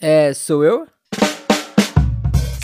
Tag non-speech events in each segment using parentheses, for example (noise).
É, sou eu?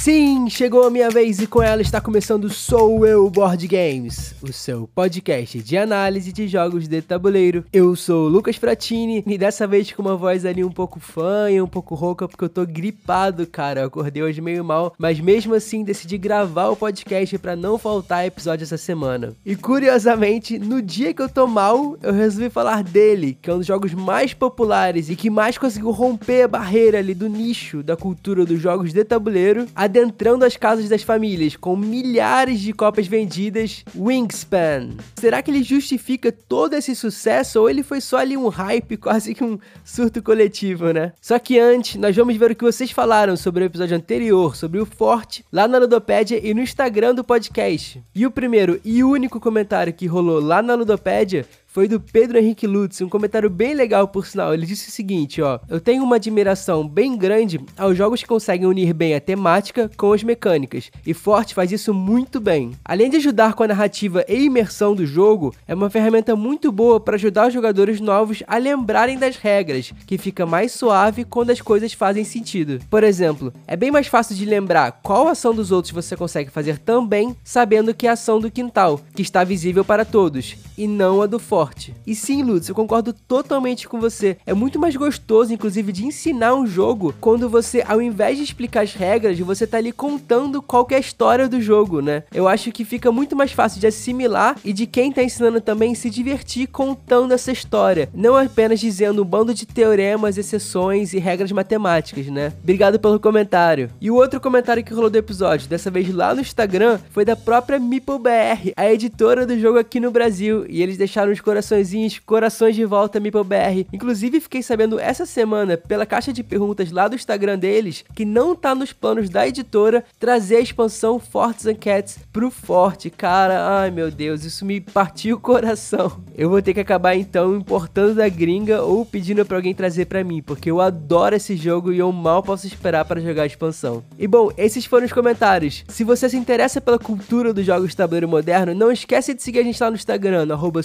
Sim, chegou a minha vez e com ela está começando Sou Eu Board Games, o seu podcast de análise de jogos de tabuleiro. Eu sou o Lucas Fratini e dessa vez com uma voz ali um pouco fanha, um pouco rouca, porque eu tô gripado, cara. Eu acordei hoje meio mal, mas mesmo assim decidi gravar o podcast para não faltar episódio essa semana. E curiosamente, no dia que eu tô mal, eu resolvi falar dele, que é um dos jogos mais populares e que mais conseguiu romper a barreira ali do nicho da cultura dos jogos de tabuleiro adentrando as casas das famílias com milhares de cópias vendidas, Wingspan. Será que ele justifica todo esse sucesso ou ele foi só ali um hype, (laughs) quase que um surto coletivo, né? Só que antes, nós vamos ver o que vocês falaram sobre o episódio anterior, sobre o Forte, lá na Ludopédia e no Instagram do podcast. E o primeiro e único comentário que rolou lá na Ludopédia foi do Pedro Henrique Lutz, um comentário bem legal por sinal. Ele disse o seguinte, ó: "Eu tenho uma admiração bem grande aos jogos que conseguem unir bem a temática com as mecânicas, e Forte faz isso muito bem. Além de ajudar com a narrativa e imersão do jogo, é uma ferramenta muito boa para ajudar os jogadores novos a lembrarem das regras, que fica mais suave quando as coisas fazem sentido. Por exemplo, é bem mais fácil de lembrar qual ação dos outros você consegue fazer também, sabendo que é a ação do quintal, que está visível para todos, e não a do Forte forte. E sim, Lutz, eu concordo totalmente com você. É muito mais gostoso, inclusive, de ensinar um jogo quando você, ao invés de explicar as regras, você tá ali contando qual é a história do jogo, né? Eu acho que fica muito mais fácil de assimilar e de quem tá ensinando também se divertir contando essa história, não apenas dizendo um bando de teoremas, exceções e regras matemáticas, né? Obrigado pelo comentário. E o outro comentário que rolou do episódio, dessa vez lá no Instagram, foi da própria MeepleBR, a editora do jogo aqui no Brasil, e eles deixaram os coraçõezinhos, corações de volta MeepleBR. Inclusive, fiquei sabendo essa semana, pela caixa de perguntas lá do Instagram deles, que não tá nos planos da editora trazer a expansão Fortes and Cats pro Forte. Cara, ai meu Deus, isso me partiu o coração. Eu vou ter que acabar então importando da gringa ou pedindo para alguém trazer para mim, porque eu adoro esse jogo e eu mal posso esperar para jogar a expansão. E bom, esses foram os comentários. Se você se interessa pela cultura dos jogos de tabuleiro moderno, não esquece de seguir a gente lá no Instagram, arroba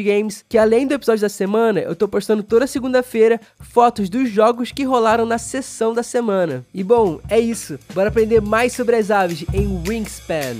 Board Games, que além do episódio da semana, eu tô postando toda segunda-feira fotos dos jogos que rolaram na sessão da semana. E bom, é isso. Bora aprender mais sobre as aves em Wingspan.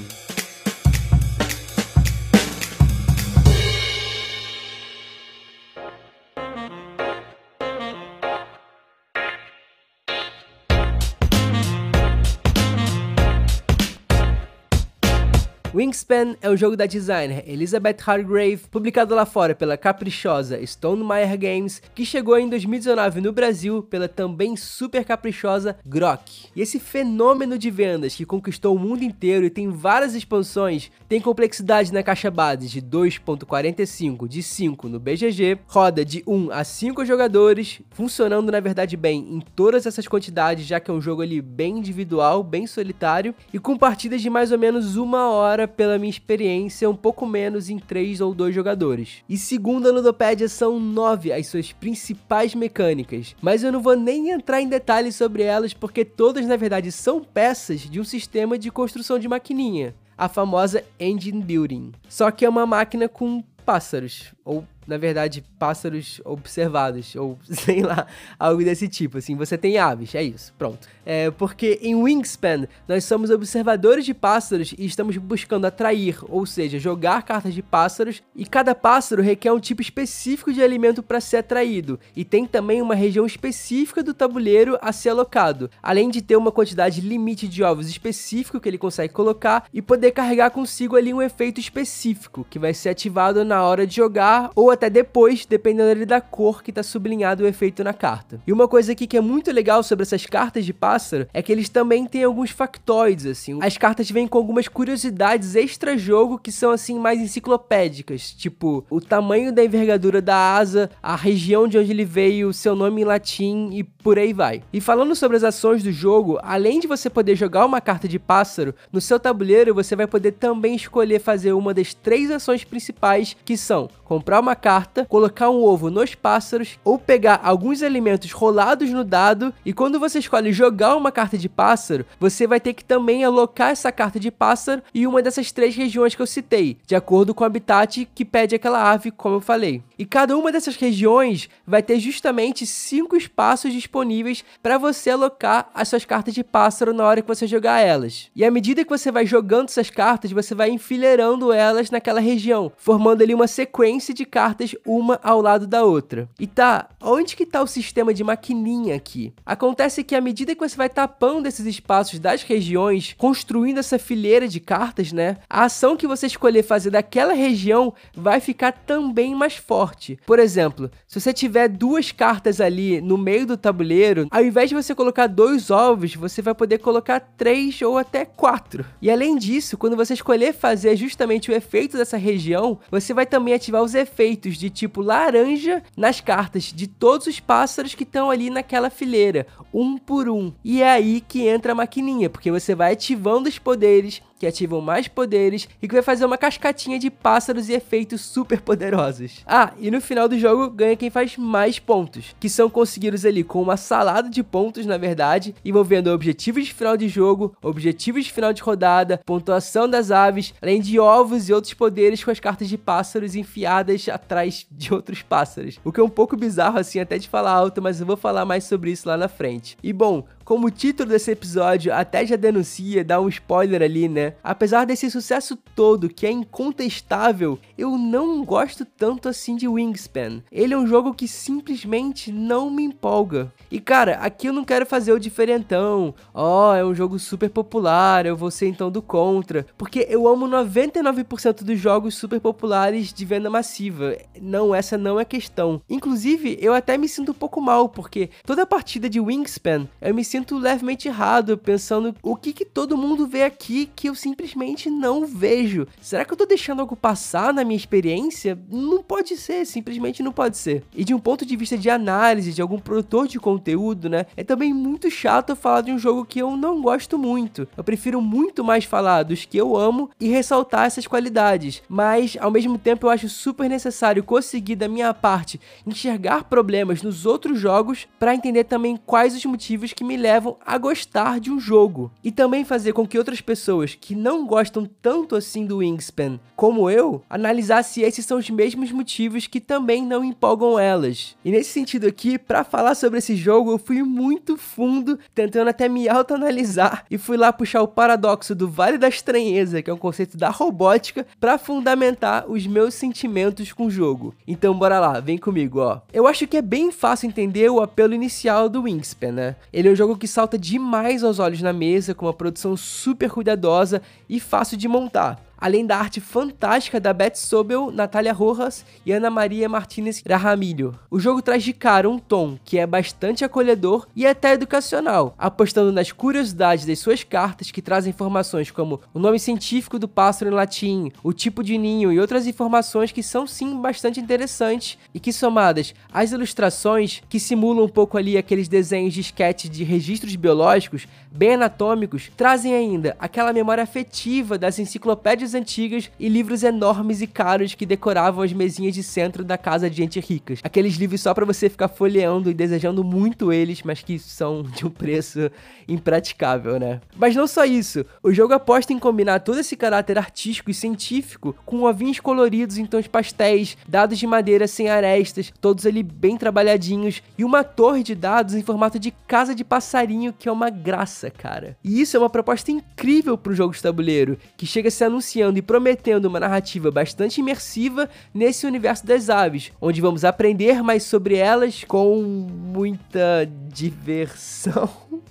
Wingspan é um jogo da designer Elizabeth Hargrave, publicado lá fora pela caprichosa Stonemaier Games, que chegou em 2019 no Brasil pela também super caprichosa Grok. E esse fenômeno de vendas que conquistou o mundo inteiro e tem várias expansões, tem complexidade na caixa base de 2.45 de 5 no BGG, roda de 1 a 5 jogadores, funcionando na verdade bem em todas essas quantidades, já que é um jogo ali bem individual, bem solitário, e com partidas de mais ou menos uma hora pela minha experiência, um pouco menos em 3 ou 2 jogadores. E segundo a Ludopédia, são 9 as suas principais mecânicas, mas eu não vou nem entrar em detalhes sobre elas porque todas na verdade são peças de um sistema de construção de maquininha, a famosa Engine Building. Só que é uma máquina com pássaros, ou na verdade, pássaros observados, ou (laughs) sei lá, algo desse tipo, assim, você tem aves, é isso, pronto. É porque em Wingspan, nós somos observadores de pássaros e estamos buscando atrair, ou seja, jogar cartas de pássaros, e cada pássaro requer um tipo específico de alimento para ser atraído, e tem também uma região específica do tabuleiro a ser alocado, além de ter uma quantidade limite de ovos específico que ele consegue colocar, e poder carregar consigo ali um efeito específico, que vai ser ativado na hora de jogar, ou até depois, dependendo da cor que está sublinhado o efeito na carta. E uma coisa aqui que é muito legal sobre essas cartas de pássaro é que eles também têm alguns factoides, assim. As cartas vêm com algumas curiosidades extra-jogo que são, assim, mais enciclopédicas, tipo o tamanho da envergadura da asa, a região de onde ele veio, seu nome em latim e por aí vai. E falando sobre as ações do jogo, além de você poder jogar uma carta de pássaro, no seu tabuleiro você vai poder também escolher fazer uma das três ações principais que são comprar uma carta, colocar um ovo nos pássaros ou pegar alguns elementos rolados no dado e quando você escolhe jogar uma carta de pássaro, você vai ter que também alocar essa carta de pássaro em uma dessas três regiões que eu citei, de acordo com o habitat que pede aquela ave, como eu falei. E cada uma dessas regiões vai ter justamente cinco espaços disponíveis para você alocar as suas cartas de pássaro na hora que você jogar elas. E à medida que você vai jogando essas cartas, você vai enfileirando elas naquela região, formando ali uma sequência de cartas uma ao lado da outra. E tá, onde que tá o sistema de maquininha aqui? Acontece que à medida que você vai tapando esses espaços das regiões, construindo essa fileira de cartas, né? A ação que você escolher fazer daquela região vai ficar também mais forte. Por exemplo, se você tiver duas cartas ali no meio do tabuleiro, ao invés de você colocar dois ovos, você vai poder colocar três ou até quatro. E além disso, quando você escolher fazer justamente o efeito dessa região, você vai também ativar os efeitos de tipo laranja nas cartas de todos os pássaros que estão ali naquela fileira, um por um. E é aí que entra a maquininha, porque você vai ativando os poderes que ativam mais poderes e que vai fazer uma cascatinha de pássaros e efeitos super poderosos. Ah, e no final do jogo ganha quem faz mais pontos, que são conseguidos ali com uma salada de pontos, na verdade, envolvendo objetivos de final de jogo, objetivos de final de rodada, pontuação das aves, além de ovos e outros poderes com as cartas de pássaros enfiadas atrás de outros pássaros. O que é um pouco bizarro assim até de falar alto, mas eu vou falar mais sobre isso lá na frente. E bom, como o título desse episódio até já denuncia, dá um spoiler ali, né? Apesar desse sucesso todo, que é incontestável, eu não gosto tanto assim de Wingspan. Ele é um jogo que simplesmente não me empolga. E cara, aqui eu não quero fazer o diferentão. Ó, oh, é um jogo super popular, eu vou ser então do contra. Porque eu amo 99% dos jogos super populares de venda massiva. Não, essa não é questão. Inclusive, eu até me sinto um pouco mal, porque toda partida de Wingspan eu me sinto sinto levemente errado, pensando o que, que todo mundo vê aqui que eu simplesmente não vejo. Será que eu tô deixando algo passar na minha experiência? Não pode ser, simplesmente não pode ser. E de um ponto de vista de análise de algum produtor de conteúdo, né? É também muito chato falar de um jogo que eu não gosto muito. Eu prefiro muito mais falar dos que eu amo e ressaltar essas qualidades. Mas, ao mesmo tempo, eu acho super necessário conseguir, da minha parte, enxergar problemas nos outros jogos para entender também quais os motivos que me levam levam a gostar de um jogo. E também fazer com que outras pessoas que não gostam tanto assim do Wingspan como eu, analisar se esses são os mesmos motivos que também não empolgam elas. E nesse sentido aqui, para falar sobre esse jogo, eu fui muito fundo, tentando até me autoanalisar e fui lá puxar o paradoxo do Vale da Estranheza, que é um conceito da robótica, para fundamentar os meus sentimentos com o jogo. Então bora lá, vem comigo, ó. Eu acho que é bem fácil entender o apelo inicial do Wingspan, né? Ele é um jogo que salta demais aos olhos na mesa, com uma produção super cuidadosa e fácil de montar além da arte fantástica da Beth Sobel, Natália Rojas e Ana Maria Martinez Rahamilho. O jogo traz de cara um tom que é bastante acolhedor e até educacional, apostando nas curiosidades das suas cartas que trazem informações como o nome científico do pássaro em latim, o tipo de ninho e outras informações que são sim bastante interessantes e que somadas às ilustrações que simulam um pouco ali aqueles desenhos de sketch de registros biológicos bem anatômicos, trazem ainda aquela memória afetiva das enciclopédias antigas e livros enormes e caros que decoravam as mesinhas de centro da casa de gente ricas. Aqueles livros só para você ficar folheando e desejando muito eles, mas que são de um preço impraticável, né? Mas não só isso, o jogo aposta em combinar todo esse caráter artístico e científico com ovinhos coloridos em tons pastéis, dados de madeira sem arestas, todos ali bem trabalhadinhos, e uma torre de dados em formato de casa de passarinho, que é uma graça, cara. E isso é uma proposta incrível para um jogo de tabuleiro, que chega a se anunciar e prometendo uma narrativa bastante imersiva nesse universo das aves, onde vamos aprender mais sobre elas com muita diversão. (laughs)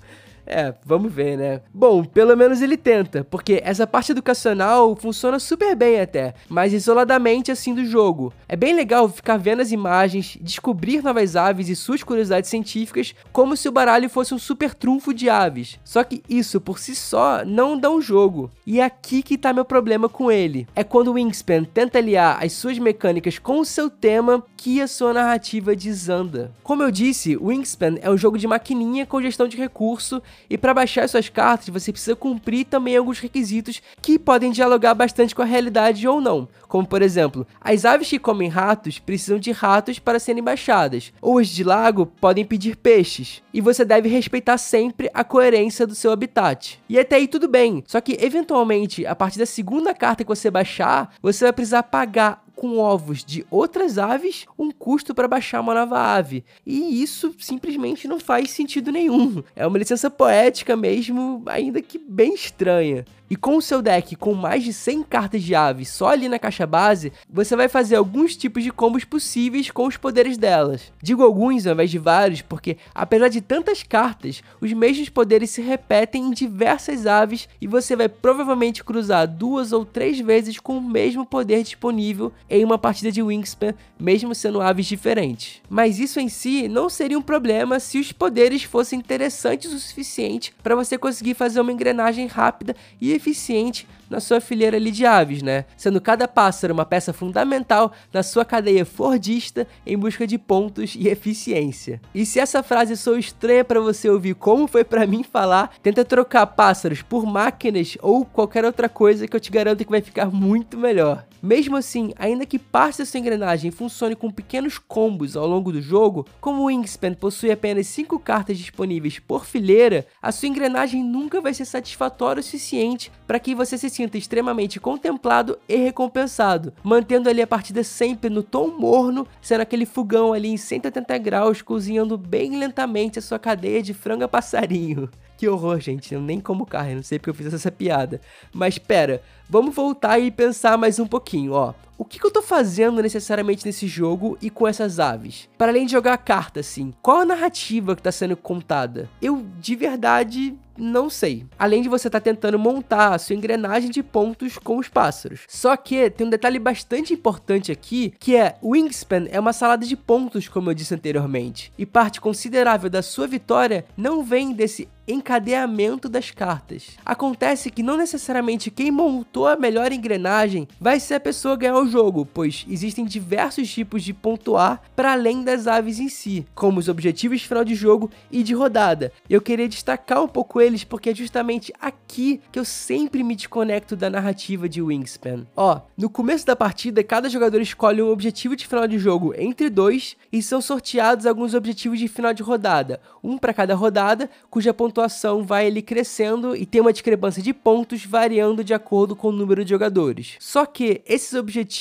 É, vamos ver, né? Bom, pelo menos ele tenta, porque essa parte educacional funciona super bem até, mas isoladamente assim do jogo. É bem legal ficar vendo as imagens, descobrir novas aves e suas curiosidades científicas, como se o baralho fosse um super trunfo de aves. Só que isso por si só não dá um jogo. E é aqui que tá meu problema com ele. É quando o Wingspan tenta aliar as suas mecânicas com o seu tema que a sua narrativa desanda. Como eu disse, o Wingspan é um jogo de maquininha com gestão de recurso E para baixar suas cartas, você precisa cumprir também alguns requisitos que podem dialogar bastante com a realidade ou não. Como por exemplo, as aves que comem ratos precisam de ratos para serem baixadas, ou as de lago podem pedir peixes. E você deve respeitar sempre a coerência do seu habitat. E até aí tudo bem, só que eventualmente, a partir da segunda carta que você baixar, você vai precisar pagar com ovos de outras aves um custo para baixar uma nova ave. E isso simplesmente não faz sentido nenhum. É uma licença poética mesmo, ainda que bem estranha. E com o seu deck com mais de 100 cartas de aves só ali na caixa base, você vai fazer alguns tipos de combos possíveis com os poderes delas. Digo alguns ao invés de vários, porque apesar de tantas cartas, os mesmos poderes se repetem em diversas aves e você vai provavelmente cruzar duas ou três vezes com o mesmo poder disponível em uma partida de Wingspan, mesmo sendo aves diferentes. Mas isso em si não seria um problema se os poderes fossem interessantes o suficiente para você conseguir fazer uma engrenagem rápida e eficiente na sua fileira ali de aves, né? Sendo cada pássaro uma peça fundamental na sua cadeia fordista em busca de pontos e eficiência. E se essa frase sou estranha para você ouvir como foi para mim falar, tenta trocar pássaros por máquinas ou qualquer outra coisa que eu te garanto que vai ficar muito melhor. Mesmo assim, ainda que parte dessa engrenagem funcione com pequenos combos ao longo do jogo, como o Wingspan possui apenas 5 cartas disponíveis por fileira, a sua engrenagem nunca vai ser satisfatória o suficiente para que você se sinta extremamente contemplado e recompensado, mantendo ali a partida sempre no tom morno, sendo aquele fogão ali em 180 graus, cozinhando bem lentamente a sua cadeia de franga passarinho. Que horror, gente. Eu nem como carne, não sei porque eu fiz essa piada. Mas pera, vamos voltar e pensar mais um pouquinho, ó. O que, que, eu tô fazendo necessariamente nesse jogo e com essas aves? Para além de jogar a carta, assim, qual a narrativa que tá sendo contada? Eu, de verdade, não sei. Além de você estar tá tentando montar a sua engrenagem de pontos com os pássaros. Só que tem um detalhe bastante importante aqui, que é Wingspan é uma salada de pontos, como eu disse anteriormente. E parte considerável da sua vitória não vem desse encadeamento das cartas. Acontece que não necessariamente quem montou a melhor engrenagem vai ser a pessoa ganhar o jogo, pois existem diversos tipos de pontuar para além das aves em si, como os objetivos de final de jogo e de rodada. Eu queria destacar um pouco eles porque é justamente aqui que eu sempre me desconecto da narrativa de Wingspan. Ó, no começo da partida, cada jogador escolhe um objetivo de final de jogo entre dois e são sorteados alguns objetivos de final de rodada, um para cada rodada, cuja pontuação vai ali crescendo e tem uma discrepância de pontos variando de acordo com o número de jogadores. Só que esses objetivos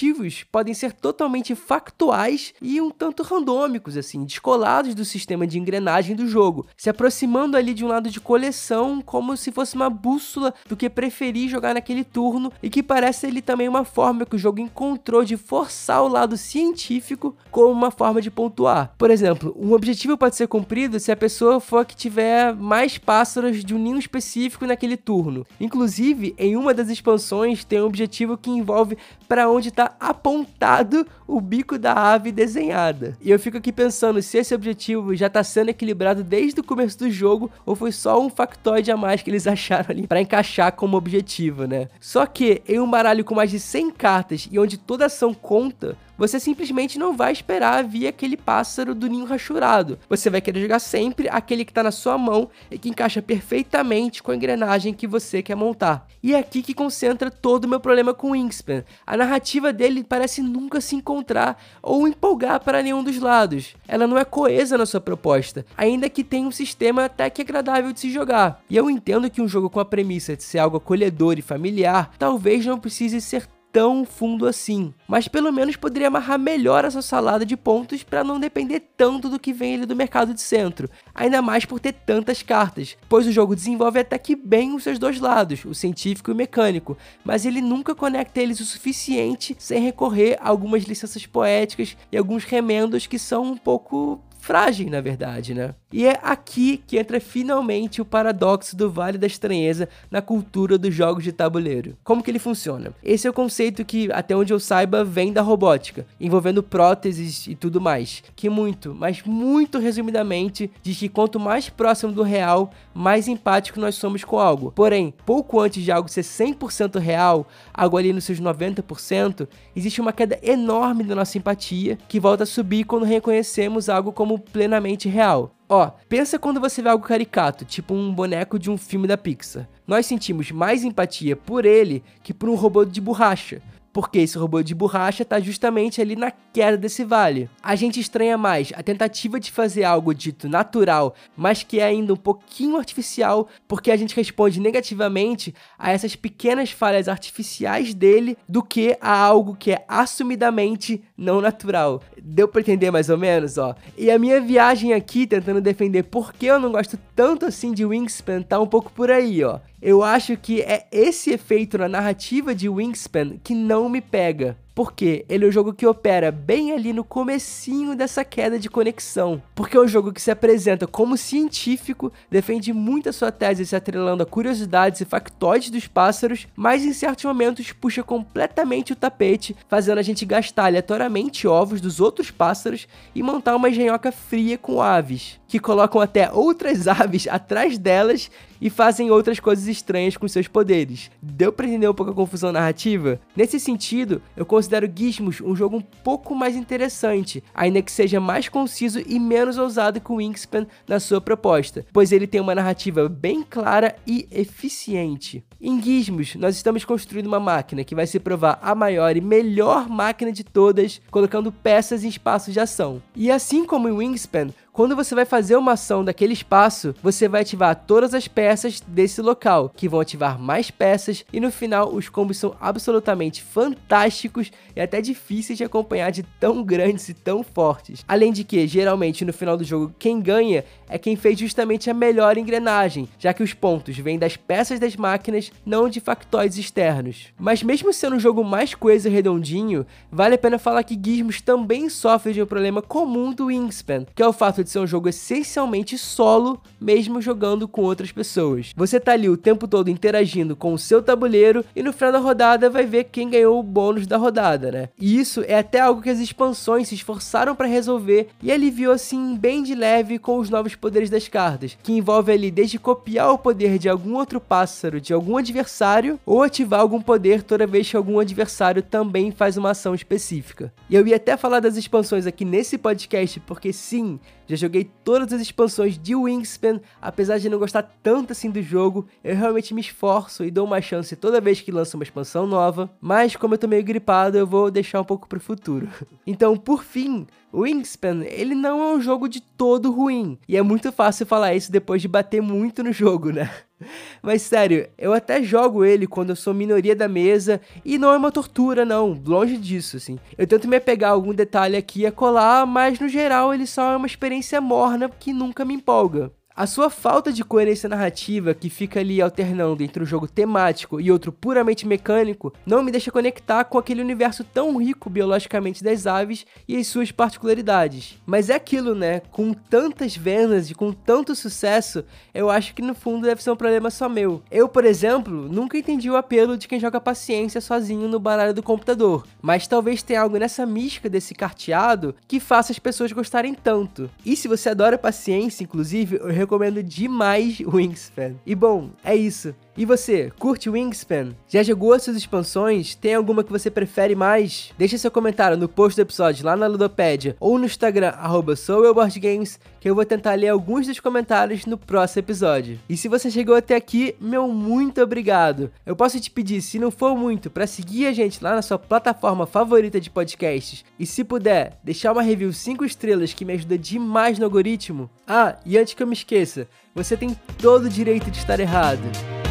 podem ser totalmente factuais e um tanto randômicos, assim, descolados do sistema de engrenagem do jogo, se aproximando ali de um lado de coleção como se fosse uma bússola do que preferir jogar naquele turno e que parece ele também uma forma que o jogo encontrou de forçar o lado científico como uma forma de pontuar. Por exemplo, um objetivo pode ser cumprido se a pessoa for a que tiver mais pássaros de um ninho específico naquele turno. Inclusive, em uma das expansões tem um objetivo que envolve para onde está apontado o bico da ave desenhada. E eu fico aqui pensando se esse objetivo já está sendo equilibrado desde o começo do jogo ou foi só um factoide a mais que eles (laughs) acharam ali para encaixar como objetivo, né? Só que em um baralho com mais de 100 cartas e onde toda ação conta, você simplesmente não vai esperar vir aquele pássaro do ninho rachurado. Você vai querer jogar sempre aquele que está na sua mão e que encaixa perfeitamente com a engrenagem que você quer montar. E é aqui que concentra todo o meu problema com Wingspan. A narrativa dele parece nunca se encontrar ou empolgar para nenhum dos lados. Ela não é coesa na sua proposta, ainda que tenha um sistema até que agradável de se jogar. E eu entendo que um jogo com a premissa de ser algo acolhedor e familiar talvez não precise ser tão fundo assim, mas pelo menos poderia amarrar melhor essa salada de pontos para não depender tanto do que vem ali do mercado de centro, ainda mais por ter tantas cartas, pois o jogo desenvolve até que bem os seus dois lados, o científico e o mecânico, mas ele nunca conecta eles o suficiente sem recorrer a algumas licenças poéticas e alguns remendos que são um pouco frágil, na verdade, né? E é aqui que entra finalmente o paradoxo do Vale da Estranheza na cultura dos jogos de tabuleiro. Como que ele funciona? Esse é o conceito que, até onde eu saiba, vem da robótica, envolvendo próteses e tudo mais, que muito, mas muito resumidamente, diz que quanto mais próximo do real, mais empático nós somos com algo. Porém, pouco antes de algo ser 100% real, algo ali nos seus 90%, existe uma queda enorme da nossa empatia, que volta a subir quando reconhecemos algo como como plenamente real. Ó, pensa quando você vê algo caricato, tipo um boneco de um filme da Pixar. Nós sentimos mais empatia por ele que por um robô de borracha porque esse robô de borracha está justamente ali na queda desse vale. A gente estranha mais a tentativa de fazer algo dito natural, mas que é ainda um pouquinho artificial, porque a gente responde negativamente a essas pequenas falhas artificiais dele do que a algo que é assumidamente não natural. Deu para entender mais ou menos, ó? E a minha viagem aqui tentando defender por que eu não gosto tanto assim de Wingspan tá um pouco por aí, ó. Eu acho que é esse efeito na narrativa de Wingspan que não me pega porque ele é um jogo que opera bem ali no comecinho dessa queda de conexão. Porque é um jogo que se apresenta como científico, defende muito a sua tese se atrelando a curiosidades e factoides dos pássaros, mas em certos momentos puxa completamente o tapete, fazendo a gente gastar aleatoriamente ovos dos outros pássaros e montar uma engenhoca fria com aves, que colocam até outras (laughs) aves atrás delas e fazem outras coisas estranhas com seus poderes. Deu pra entender um pouco a confusão narrativa? Nesse sentido, eu considero Gizmos um jogo um pouco mais interessante, ainda que seja mais conciso e menos ousado que o Wingspan na sua proposta, pois ele tem uma narrativa bem clara e eficiente. Em Gizmos, nós estamos construindo uma máquina que vai se provar a maior e melhor máquina de todas, colocando peças em espaços de ação. E assim como em Wingspan, quando você vai fazer uma ação daquele espaço, você vai ativar todas as peças desse local, que vão ativar mais peças, e no final os combos são absolutamente fantásticos e até difíceis de acompanhar de tão grandes e tão fortes. Além de que, geralmente no final do jogo, quem ganha é quem fez justamente a melhor engrenagem, já que os pontos vêm das peças das máquinas, não de factoides externos. Mas mesmo sendo um jogo mais coeso e redondinho, vale a pena falar que Gizmos também sofre de um problema comum do Wingspan, que é o fato de de ser um jogo essencialmente solo, mesmo jogando com outras pessoas. Você tá ali o tempo todo interagindo com o seu tabuleiro e no final da rodada vai ver quem ganhou o bônus da rodada, né? E isso é até algo que as expansões se esforçaram para resolver e aliviou assim bem de leve com os novos poderes das cartas, que envolve ali desde copiar o poder de algum outro pássaro de algum adversário ou ativar algum poder toda vez que algum adversário também faz uma ação específica. E eu ia até falar das expansões aqui nesse podcast porque sim, já joguei todas as expansões de Wingspan, apesar de não gostar tanto assim do jogo, eu realmente me esforço e dou uma chance toda vez que lança uma expansão nova, mas como eu tô meio gripado, eu vou deixar um pouco pro futuro. (laughs) Então, por fim, Wingspan, ele não é um jogo de todo ruim, e é muito fácil falar isso depois de bater muito no jogo, né? (laughs) Mas sério, eu até jogo ele quando eu sou minoria da mesa e não é uma tortura, não, longe disso, assim. Eu tento me apegar a algum detalhe aqui a colar, mas no geral ele só é uma experiência morna que nunca me empolga. A sua falta de coerência narrativa, que fica ali alternando entre um jogo temático e outro puramente mecânico, não me deixa conectar com aquele universo tão rico biologicamente das aves e as suas particularidades. Mas é aquilo, né? Com tantas vendas e com tanto sucesso, eu acho que no fundo deve ser um problema só meu. Eu, por exemplo, nunca entendi o apelo de quem joga paciência sozinho no baralho do computador, mas talvez tenha algo nessa mística desse carteado que faça as pessoas gostarem tanto. E se você adora paciência, inclusive, eu recomendo demais Wingspan. E bom, é isso. E você, curte Wingspan? Já jogou as suas expansões? Tem alguma que você prefere mais? Deixa seu comentário no post do episódio lá na Ludopédia ou no Instagram, arroba que eu vou tentar ler alguns dos comentários no próximo episódio. E se você chegou até aqui, meu muito obrigado. Eu posso te pedir, se não for muito, para seguir a gente lá na sua plataforma favorita de podcasts. E se puder, deixar uma review 5 estrelas que me ajuda demais no algoritmo. Ah, e antes que eu me esqueça, você tem todo o direito de estar errado.